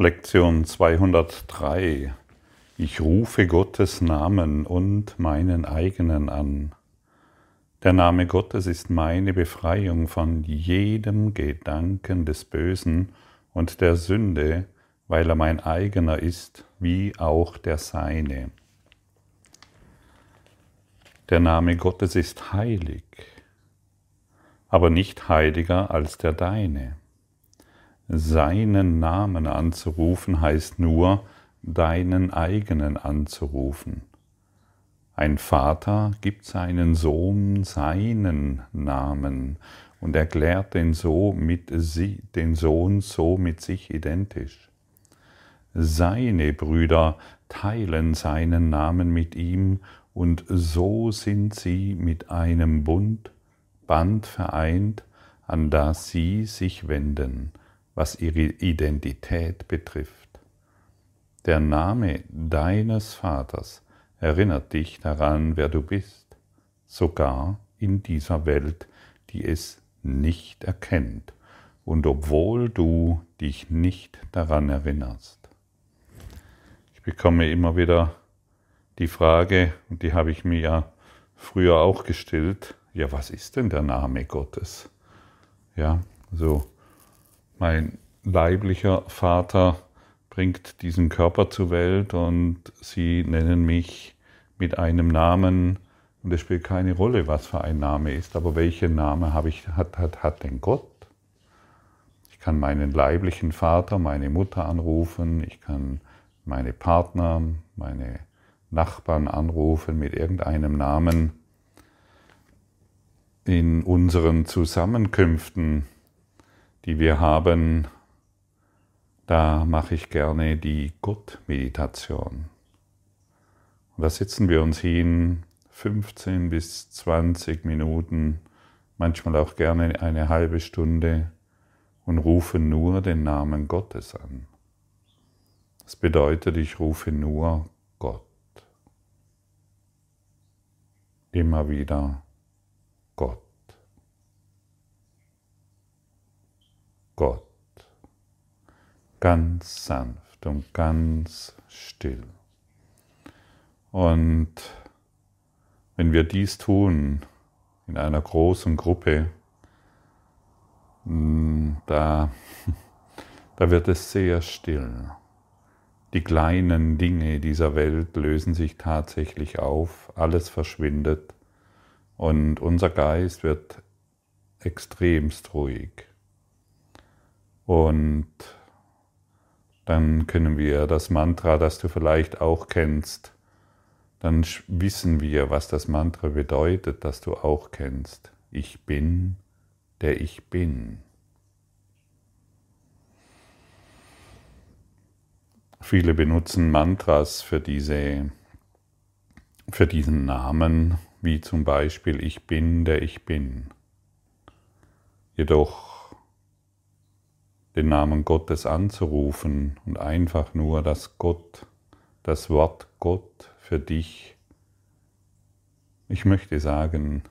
Lektion 203. Ich rufe Gottes Namen und meinen eigenen an. Der Name Gottes ist meine Befreiung von jedem Gedanken des Bösen und der Sünde, weil er mein eigener ist, wie auch der seine. Der Name Gottes ist heilig, aber nicht heiliger als der deine. Seinen Namen anzurufen heißt nur, deinen eigenen anzurufen. Ein Vater gibt seinen Sohn seinen Namen und erklärt den, so mit sie, den Sohn so mit sich identisch. Seine Brüder teilen seinen Namen mit ihm und so sind sie mit einem Bund, Band vereint, an das sie sich wenden was ihre Identität betrifft. Der Name deines Vaters erinnert dich daran, wer du bist, sogar in dieser Welt, die es nicht erkennt und obwohl du dich nicht daran erinnerst. Ich bekomme immer wieder die Frage, und die habe ich mir ja früher auch gestellt, ja, was ist denn der Name Gottes? Ja, so mein leiblicher Vater bringt diesen Körper zur Welt und sie nennen mich mit einem Namen und es spielt keine Rolle, was für ein Name ist, aber welchen Name habe ich, hat, hat, hat denn Gott? Ich kann meinen leiblichen Vater, meine Mutter anrufen, ich kann meine Partner, meine Nachbarn anrufen mit irgendeinem Namen. In unseren Zusammenkünften die wir haben, da mache ich gerne die Gott-Meditation. Da sitzen wir uns hin, 15 bis 20 Minuten, manchmal auch gerne eine halbe Stunde und rufen nur den Namen Gottes an. Das bedeutet, ich rufe nur Gott. Immer wieder Gott. Gott. Ganz sanft und ganz still. Und wenn wir dies tun in einer großen Gruppe, mm, da, da wird es sehr still. Die kleinen Dinge dieser Welt lösen sich tatsächlich auf, alles verschwindet und unser Geist wird extremst ruhig. Und dann können wir das Mantra, das du vielleicht auch kennst, dann wissen wir, was das Mantra bedeutet, das du auch kennst. Ich bin, der ich bin. Viele benutzen Mantras für, diese, für diesen Namen, wie zum Beispiel Ich bin, der ich bin. Jedoch den Namen Gottes anzurufen und einfach nur das Gott, das Wort Gott für dich, ich möchte sagen,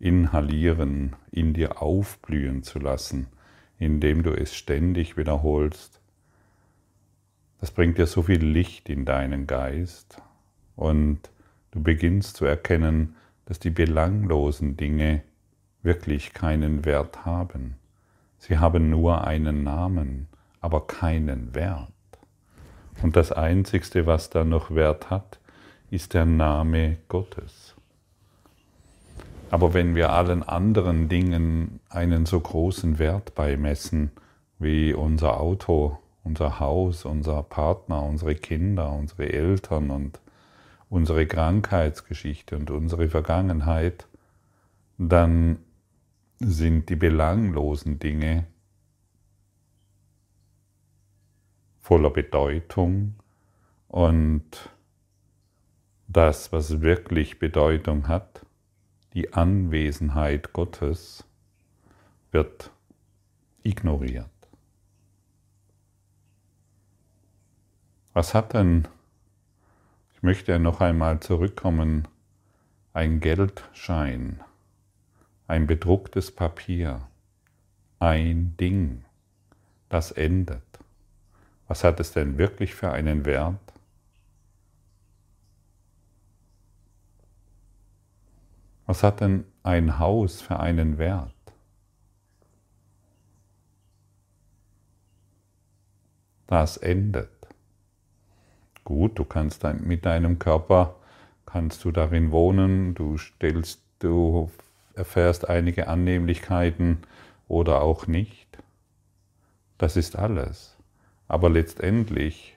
inhalieren, in dir aufblühen zu lassen, indem du es ständig wiederholst. Das bringt dir so viel Licht in deinen Geist und du beginnst zu erkennen, dass die belanglosen Dinge wirklich keinen Wert haben. Sie haben nur einen Namen, aber keinen Wert. Und das Einzigste, was da noch Wert hat, ist der Name Gottes. Aber wenn wir allen anderen Dingen einen so großen Wert beimessen, wie unser Auto, unser Haus, unser Partner, unsere Kinder, unsere Eltern und unsere Krankheitsgeschichte und unsere Vergangenheit, dann sind die belanglosen Dinge voller Bedeutung und das, was wirklich Bedeutung hat, die Anwesenheit Gottes, wird ignoriert. Was hat denn, ich möchte noch einmal zurückkommen, ein Geldschein? Ein bedrucktes Papier, ein Ding, das endet. Was hat es denn wirklich für einen Wert? Was hat denn ein Haus für einen Wert? Das endet. Gut, du kannst mit deinem Körper, kannst du darin wohnen, du stellst, du erfährst einige Annehmlichkeiten oder auch nicht. Das ist alles. Aber letztendlich,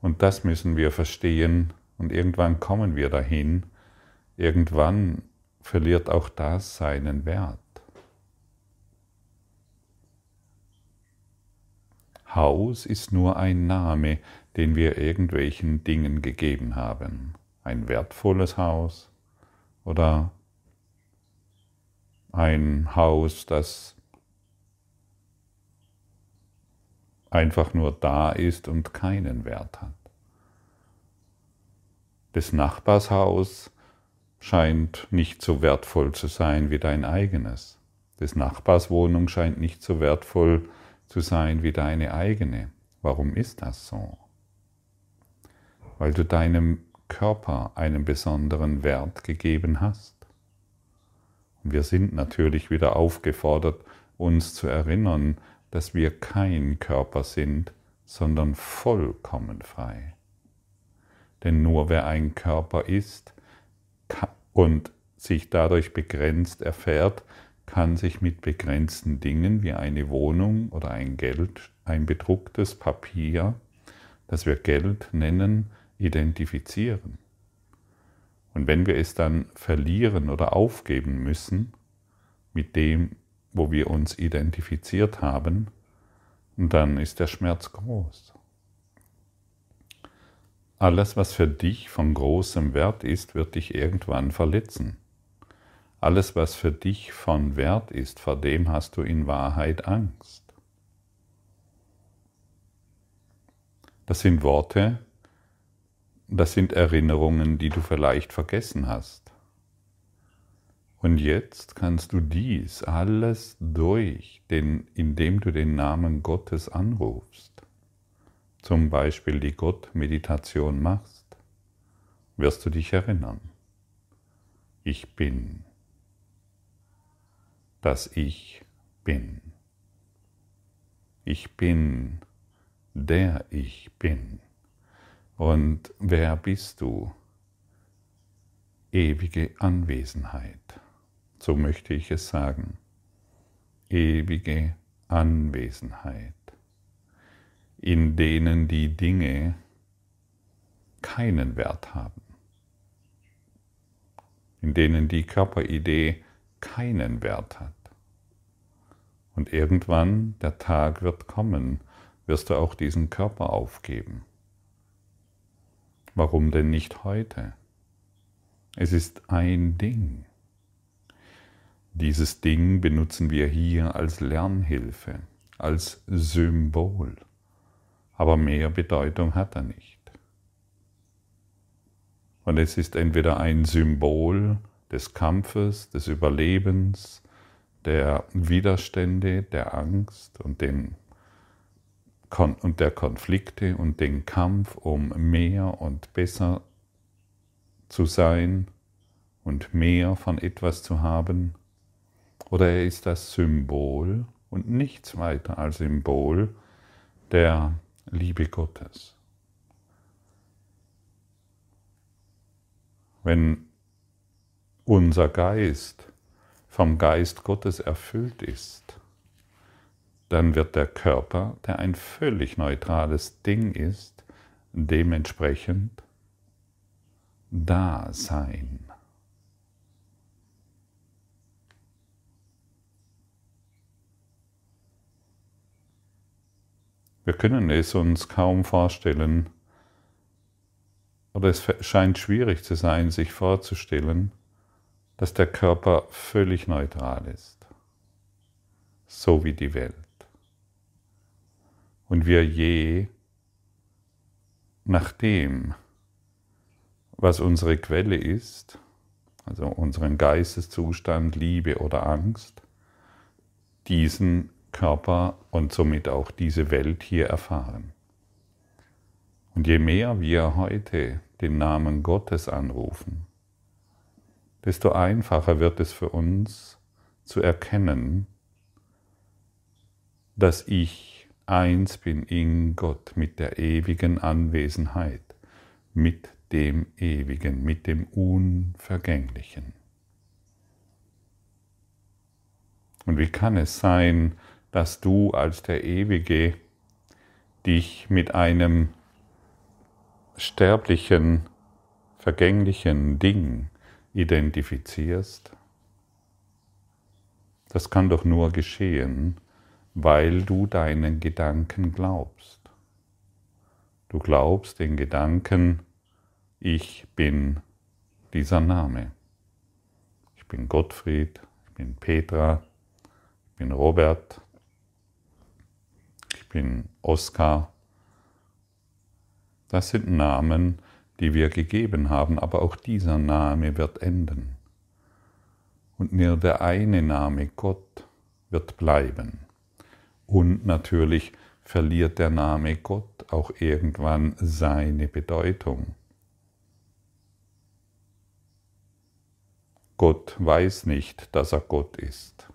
und das müssen wir verstehen, und irgendwann kommen wir dahin, irgendwann verliert auch das seinen Wert. Haus ist nur ein Name, den wir irgendwelchen Dingen gegeben haben. Ein wertvolles Haus oder ein Haus, das einfach nur da ist und keinen Wert hat. Des Nachbars Haus scheint nicht so wertvoll zu sein wie dein eigenes. Des Nachbars Wohnung scheint nicht so wertvoll zu sein wie deine eigene. Warum ist das so? Weil du deinem Körper einen besonderen Wert gegeben hast. Wir sind natürlich wieder aufgefordert, uns zu erinnern, dass wir kein Körper sind, sondern vollkommen frei. Denn nur wer ein Körper ist und sich dadurch begrenzt erfährt, kann sich mit begrenzten Dingen wie eine Wohnung oder ein Geld, ein bedrucktes Papier, das wir Geld nennen, identifizieren. Und wenn wir es dann verlieren oder aufgeben müssen mit dem, wo wir uns identifiziert haben, dann ist der Schmerz groß. Alles, was für dich von großem Wert ist, wird dich irgendwann verletzen. Alles, was für dich von Wert ist, vor dem hast du in Wahrheit Angst. Das sind Worte, das sind Erinnerungen, die du vielleicht vergessen hast. Und jetzt kannst du dies alles durch, den, indem du den Namen Gottes anrufst zum Beispiel die Gott-Meditation machst, wirst du dich erinnern. Ich bin, dass ich bin. Ich bin, der ich bin. Und wer bist du? Ewige Anwesenheit. So möchte ich es sagen. Ewige Anwesenheit in denen die Dinge keinen Wert haben, in denen die Körperidee keinen Wert hat. Und irgendwann, der Tag wird kommen, wirst du auch diesen Körper aufgeben. Warum denn nicht heute? Es ist ein Ding. Dieses Ding benutzen wir hier als Lernhilfe, als Symbol aber mehr Bedeutung hat er nicht. Und es ist entweder ein Symbol des Kampfes, des Überlebens, der Widerstände, der Angst und, Kon und der Konflikte und den Kampf, um mehr und besser zu sein und mehr von etwas zu haben. Oder er ist das Symbol und nichts weiter als Symbol der Liebe Gottes. Wenn unser Geist vom Geist Gottes erfüllt ist, dann wird der Körper, der ein völlig neutrales Ding ist, dementsprechend da sein. Wir können es uns kaum vorstellen, oder es scheint schwierig zu sein, sich vorzustellen, dass der Körper völlig neutral ist, so wie die Welt. Und wir je nach dem, was unsere Quelle ist, also unseren Geisteszustand, Liebe oder Angst, diesen Körper und somit auch diese Welt hier erfahren. Und je mehr wir heute den Namen Gottes anrufen, desto einfacher wird es für uns zu erkennen, dass ich eins bin in Gott mit der ewigen Anwesenheit, mit dem Ewigen, mit dem Unvergänglichen. Und wie kann es sein, dass du als der Ewige dich mit einem sterblichen, vergänglichen Ding identifizierst? Das kann doch nur geschehen, weil du deinen Gedanken glaubst. Du glaubst den Gedanken, ich bin dieser Name. Ich bin Gottfried, ich bin Petra, ich bin Robert, ich bin Oskar. Das sind Namen, die wir gegeben haben, aber auch dieser Name wird enden. Und nur der eine Name Gott wird bleiben. Und natürlich verliert der Name Gott auch irgendwann seine Bedeutung. Gott weiß nicht, dass er Gott ist.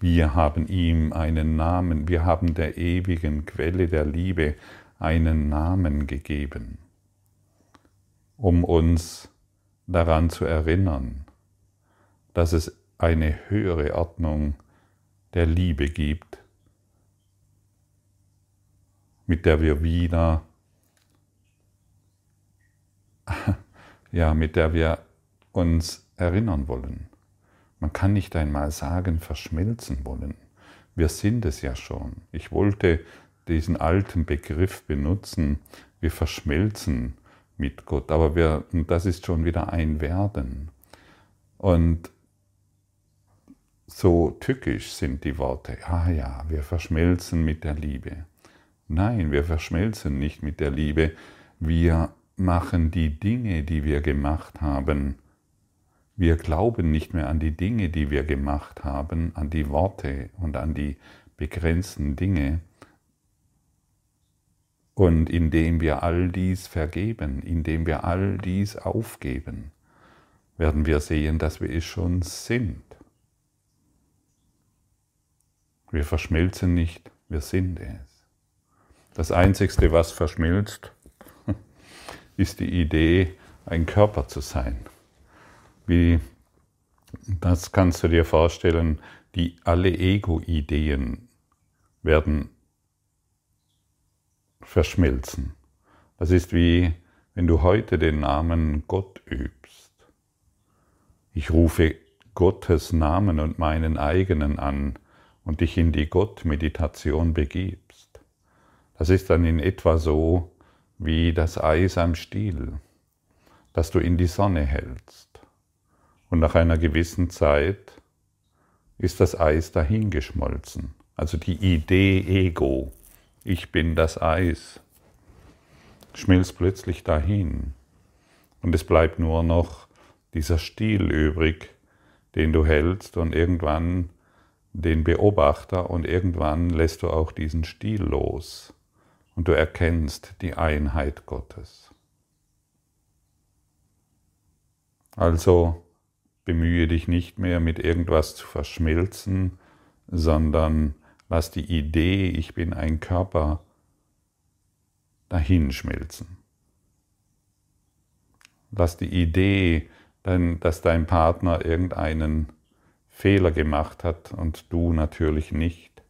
Wir haben ihm einen Namen, wir haben der ewigen Quelle der Liebe einen Namen gegeben um uns daran zu erinnern, dass es eine höhere Ordnung der Liebe gibt, mit der wir wieder, ja, mit der wir uns erinnern wollen. Man kann nicht einmal sagen, verschmelzen wollen. Wir sind es ja schon. Ich wollte diesen alten Begriff benutzen, wir verschmelzen mit Gott. Aber wir, das ist schon wieder ein Werden. Und so tückisch sind die Worte. Ah ja, wir verschmelzen mit der Liebe. Nein, wir verschmelzen nicht mit der Liebe. Wir machen die Dinge, die wir gemacht haben. Wir glauben nicht mehr an die Dinge, die wir gemacht haben, an die Worte und an die begrenzten Dinge, und indem wir all dies vergeben, indem wir all dies aufgeben, werden wir sehen, dass wir es schon sind. Wir verschmelzen nicht, wir sind es. Das Einzigste, was verschmilzt, ist die Idee, ein Körper zu sein. Wie, das kannst du dir vorstellen, die alle Ego-Ideen werden verschmilzen. Das ist wie wenn du heute den Namen Gott übst. Ich rufe Gottes Namen und meinen eigenen an und dich in die Gottmeditation begibst. Das ist dann in etwa so wie das Eis am Stiel, das du in die Sonne hältst. Und nach einer gewissen Zeit ist das Eis dahingeschmolzen. Also die Idee Ego ich bin das Eis, schmilzt plötzlich dahin. Und es bleibt nur noch dieser Stiel übrig, den du hältst und irgendwann den Beobachter und irgendwann lässt du auch diesen Stiel los und du erkennst die Einheit Gottes. Also bemühe dich nicht mehr mit irgendwas zu verschmilzen, sondern Lass die Idee, ich bin ein Körper, dahinschmelzen. Lass die Idee, dass dein Partner irgendeinen Fehler gemacht hat und du natürlich nicht.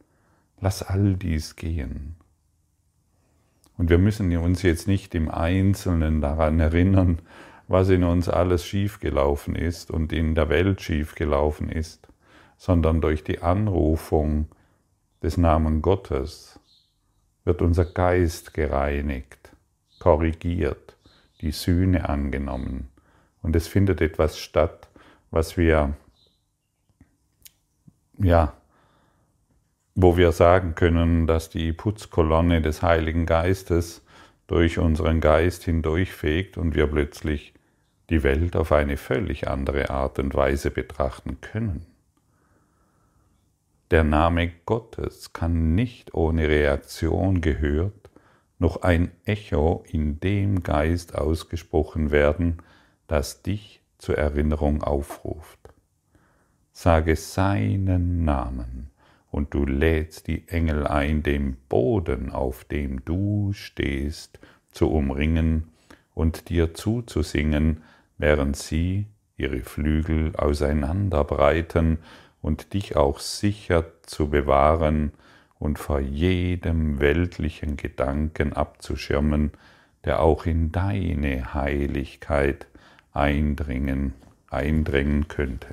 Lass all dies gehen. Und wir müssen uns jetzt nicht im Einzelnen daran erinnern, was in uns alles schiefgelaufen ist und in der Welt schiefgelaufen ist, sondern durch die Anrufung des Namen Gottes wird unser Geist gereinigt, korrigiert, die Sühne angenommen. Und es findet etwas statt, was wir, ja, wo wir sagen können, dass die Putzkolonne des Heiligen Geistes durch unseren Geist hindurchfegt und wir plötzlich die Welt auf eine völlig andere Art und Weise betrachten können. Der Name Gottes kann nicht ohne Reaktion gehört noch ein Echo in dem Geist ausgesprochen werden, das dich zur Erinnerung aufruft. Sage seinen Namen und du lädst die Engel ein, den Boden, auf dem du stehst, zu umringen und dir zuzusingen, während sie ihre Flügel auseinanderbreiten und dich auch sicher zu bewahren und vor jedem weltlichen Gedanken abzuschirmen, der auch in deine Heiligkeit eindringen, eindringen könnte.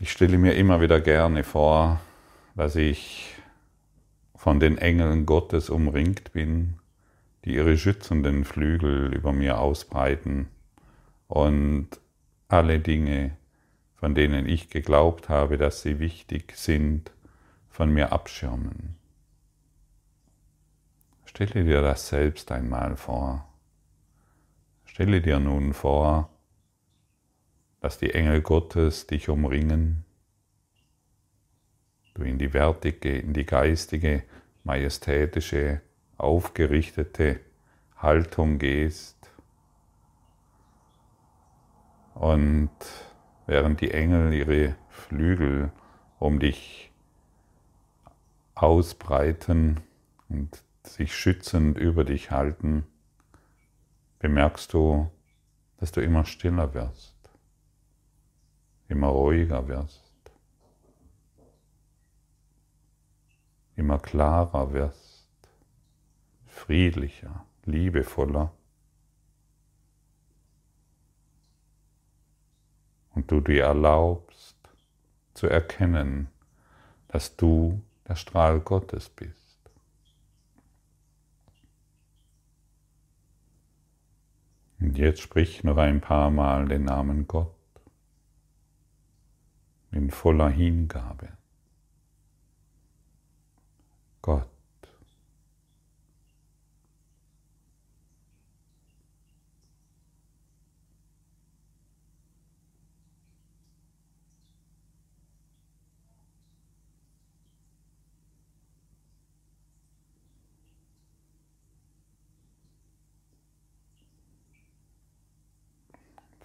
Ich stelle mir immer wieder gerne vor, dass ich von den Engeln Gottes umringt bin, die ihre schützenden Flügel über mir ausbreiten und alle Dinge, von denen ich geglaubt habe, dass sie wichtig sind, von mir abschirmen. Stelle dir das selbst einmal vor. Stelle dir nun vor, dass die Engel Gottes dich umringen, du in die wertige, in die geistige, majestätische, aufgerichtete Haltung gehst. Und während die Engel ihre Flügel um dich ausbreiten und sich schützend über dich halten, bemerkst du, dass du immer stiller wirst immer ruhiger wirst, immer klarer wirst, friedlicher, liebevoller. Und du dir erlaubst zu erkennen, dass du der Strahl Gottes bist. Und jetzt sprich noch ein paar Mal den Namen Gott in voller Hingabe. Gott.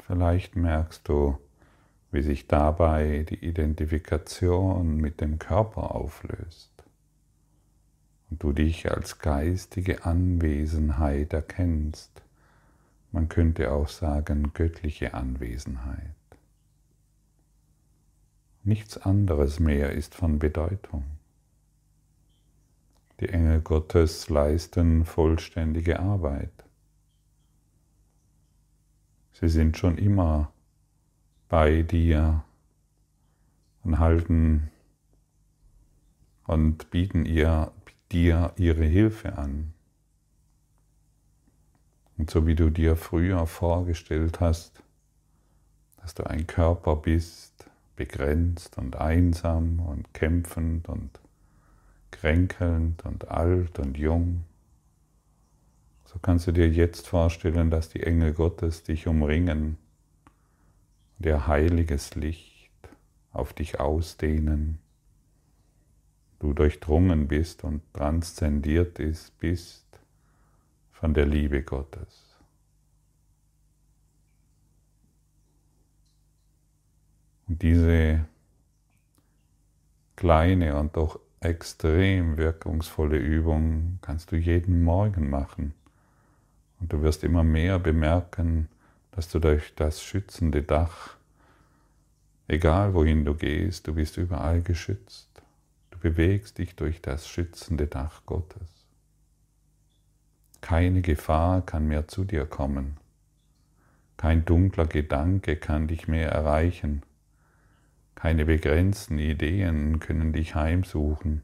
Vielleicht merkst du, wie sich dabei die Identifikation mit dem Körper auflöst und du dich als geistige Anwesenheit erkennst. Man könnte auch sagen göttliche Anwesenheit. Nichts anderes mehr ist von Bedeutung. Die Engel Gottes leisten vollständige Arbeit. Sie sind schon immer bei dir und halten und bieten ihr, dir ihre Hilfe an. Und so wie du dir früher vorgestellt hast, dass du ein Körper bist, begrenzt und einsam und kämpfend und kränkelnd und alt und jung, so kannst du dir jetzt vorstellen, dass die Engel Gottes dich umringen der heiliges Licht auf dich ausdehnen, du durchdrungen bist und transzendiert bist von der Liebe Gottes. Und diese kleine und doch extrem wirkungsvolle Übung kannst du jeden Morgen machen. Und du wirst immer mehr bemerken, dass du durch das schützende Dach, egal wohin du gehst, du bist überall geschützt. Du bewegst dich durch das schützende Dach Gottes. Keine Gefahr kann mehr zu dir kommen. Kein dunkler Gedanke kann dich mehr erreichen. Keine begrenzten Ideen können dich heimsuchen,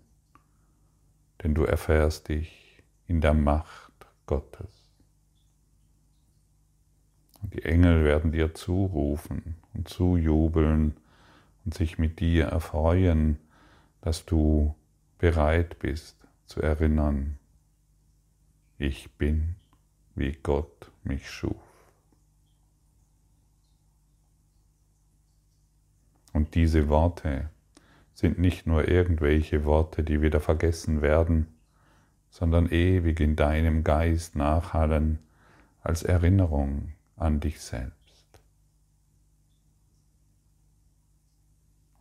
denn du erfährst dich in der Macht Gottes. Und die Engel werden dir zurufen und zujubeln und sich mit dir erfreuen, dass du bereit bist zu erinnern, ich bin, wie Gott mich schuf. Und diese Worte sind nicht nur irgendwelche Worte, die wieder vergessen werden, sondern ewig in deinem Geist nachhallen als Erinnerung an dich selbst.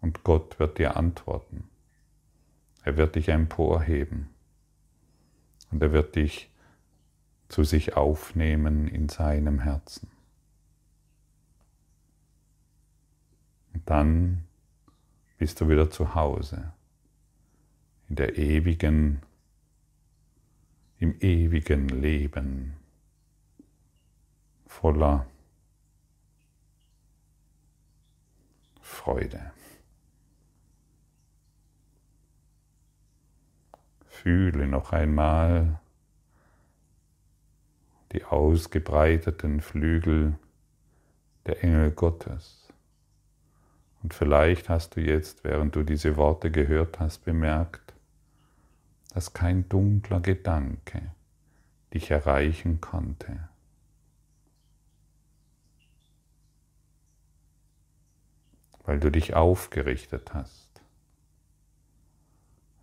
Und Gott wird dir antworten. Er wird dich emporheben und er wird dich zu sich aufnehmen in seinem Herzen. Und dann bist du wieder zu Hause, in der ewigen, im ewigen Leben, voller Freude. Fühle noch einmal die ausgebreiteten Flügel der Engel Gottes. Und vielleicht hast du jetzt, während du diese Worte gehört hast, bemerkt, dass kein dunkler Gedanke dich erreichen konnte. Weil du dich aufgerichtet hast,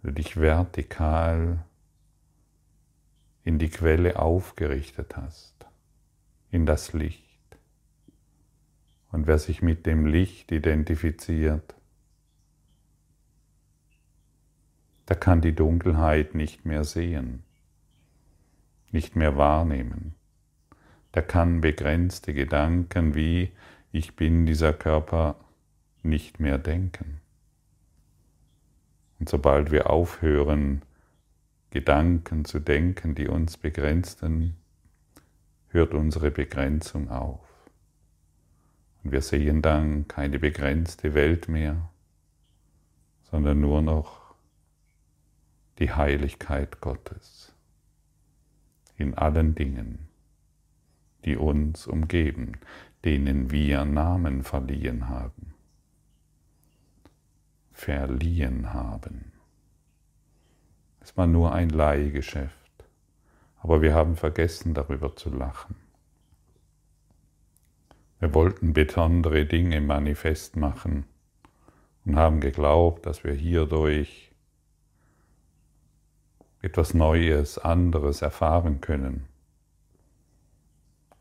du dich vertikal in die Quelle aufgerichtet hast, in das Licht. Und wer sich mit dem Licht identifiziert, der kann die Dunkelheit nicht mehr sehen, nicht mehr wahrnehmen. Der kann begrenzte Gedanken wie ich bin dieser Körper nicht mehr denken. Und sobald wir aufhören, Gedanken zu denken, die uns begrenzten, hört unsere Begrenzung auf. Und wir sehen dann keine begrenzte Welt mehr, sondern nur noch die Heiligkeit Gottes in allen Dingen, die uns umgeben, denen wir Namen verliehen haben. Verliehen haben. Es war nur ein Leihgeschäft, aber wir haben vergessen darüber zu lachen. Wir wollten besondere Dinge manifest machen und haben geglaubt, dass wir hierdurch etwas Neues, anderes erfahren können.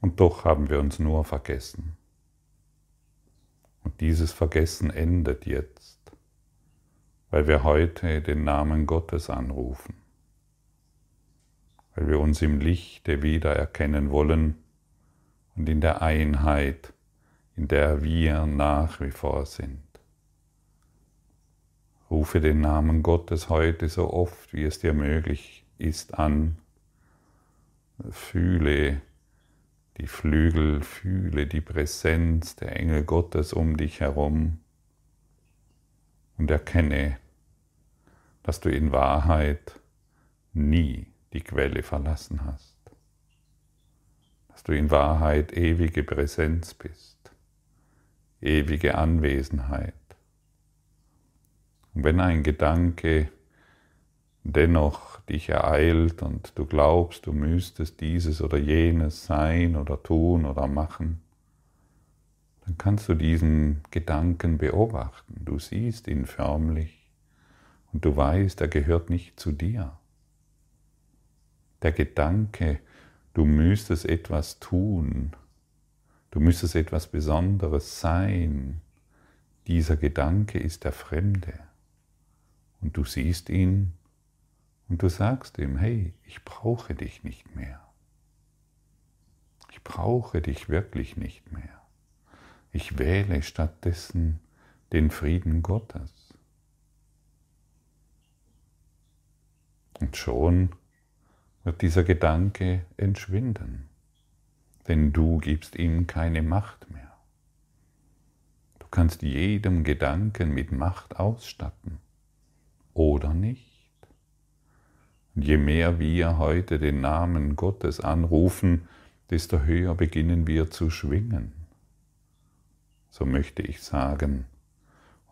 Und doch haben wir uns nur vergessen. Und dieses Vergessen endet jetzt, weil wir heute den Namen Gottes anrufen, weil wir uns im Lichte wiedererkennen wollen, und in der Einheit, in der wir nach wie vor sind. Rufe den Namen Gottes heute so oft, wie es dir möglich ist, an. Fühle die Flügel, fühle die Präsenz der Engel Gottes um dich herum und erkenne, dass du in Wahrheit nie die Quelle verlassen hast dass du in Wahrheit ewige Präsenz bist, ewige Anwesenheit. Und wenn ein Gedanke dennoch dich ereilt und du glaubst, du müsstest dieses oder jenes sein oder tun oder machen, dann kannst du diesen Gedanken beobachten. Du siehst ihn förmlich und du weißt, er gehört nicht zu dir. Der Gedanke du müsstest etwas tun, du müsstest etwas Besonderes sein. Dieser Gedanke ist der Fremde. Und du siehst ihn und du sagst ihm, hey, ich brauche dich nicht mehr. Ich brauche dich wirklich nicht mehr. Ich wähle stattdessen den Frieden Gottes. Und schon wird dieser Gedanke entschwinden, denn du gibst ihm keine Macht mehr. Du kannst jedem Gedanken mit Macht ausstatten oder nicht. Und je mehr wir heute den Namen Gottes anrufen, desto höher beginnen wir zu schwingen. So möchte ich sagen.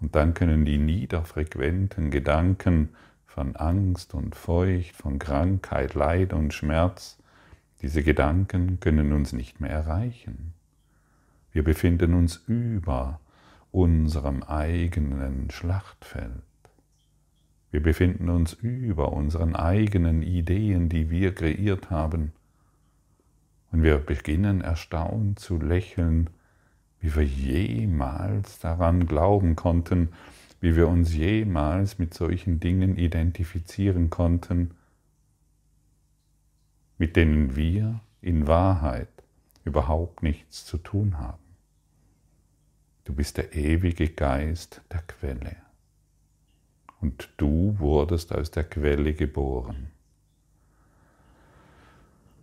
Und dann können die niederfrequenten Gedanken von Angst und Furcht, von Krankheit, Leid und Schmerz, diese Gedanken können uns nicht mehr erreichen. Wir befinden uns über unserem eigenen Schlachtfeld. Wir befinden uns über unseren eigenen Ideen, die wir kreiert haben. Und wir beginnen erstaunt zu lächeln, wie wir jemals daran glauben konnten, wie wir uns jemals mit solchen Dingen identifizieren konnten, mit denen wir in Wahrheit überhaupt nichts zu tun haben. Du bist der ewige Geist der Quelle. Und du wurdest aus der Quelle geboren.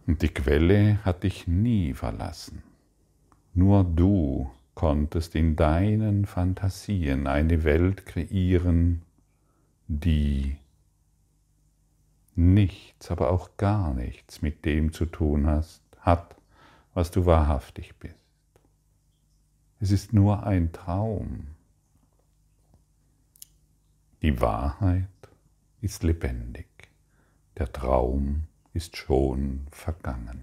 Und die Quelle hat dich nie verlassen. Nur du konntest in deinen Fantasien eine Welt kreieren, die nichts, aber auch gar nichts mit dem zu tun hast, hat, was du wahrhaftig bist. Es ist nur ein Traum. Die Wahrheit ist lebendig. Der Traum ist schon vergangen.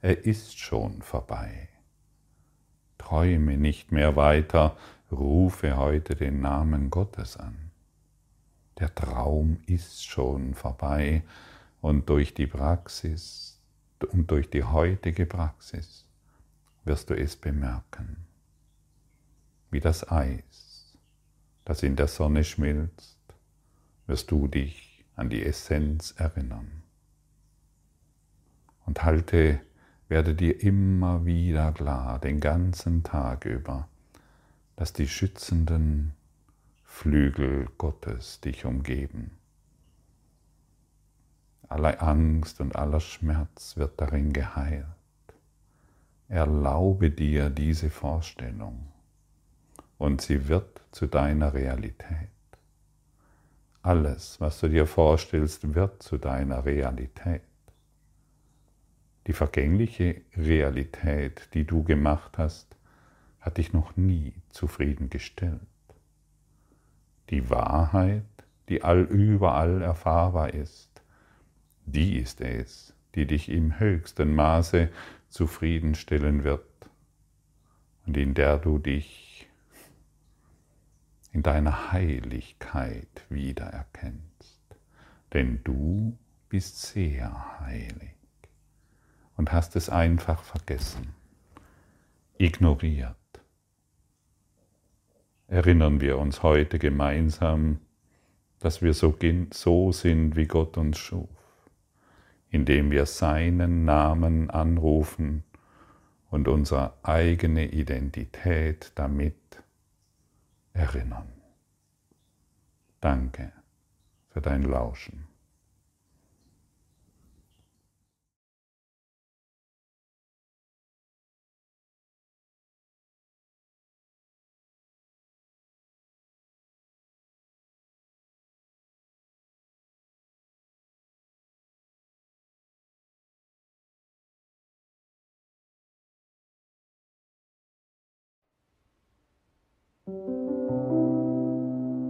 Er ist schon vorbei. Träume nicht mehr weiter, rufe heute den Namen Gottes an. Der Traum ist schon vorbei und durch die Praxis und durch die heutige Praxis wirst du es bemerken, wie das Eis, das in der Sonne schmilzt, wirst du dich an die Essenz erinnern. Und halte, werde dir immer wieder klar, den ganzen Tag über, dass die schützenden Flügel Gottes dich umgeben. Aller Angst und aller Schmerz wird darin geheilt. Erlaube dir diese Vorstellung und sie wird zu deiner Realität. Alles, was du dir vorstellst, wird zu deiner Realität. Die vergängliche Realität, die du gemacht hast, hat dich noch nie zufriedengestellt. Die Wahrheit, die allüberall erfahrbar ist, die ist es, die dich im höchsten Maße zufriedenstellen wird und in der du dich in deiner Heiligkeit wiedererkennst. Denn du bist sehr heilig und hast es einfach vergessen, ignoriert erinnern wir uns heute gemeinsam, dass wir so, so sind, wie Gott uns schuf, indem wir seinen Namen anrufen und unsere eigene Identität damit erinnern. Danke für dein Lauschen.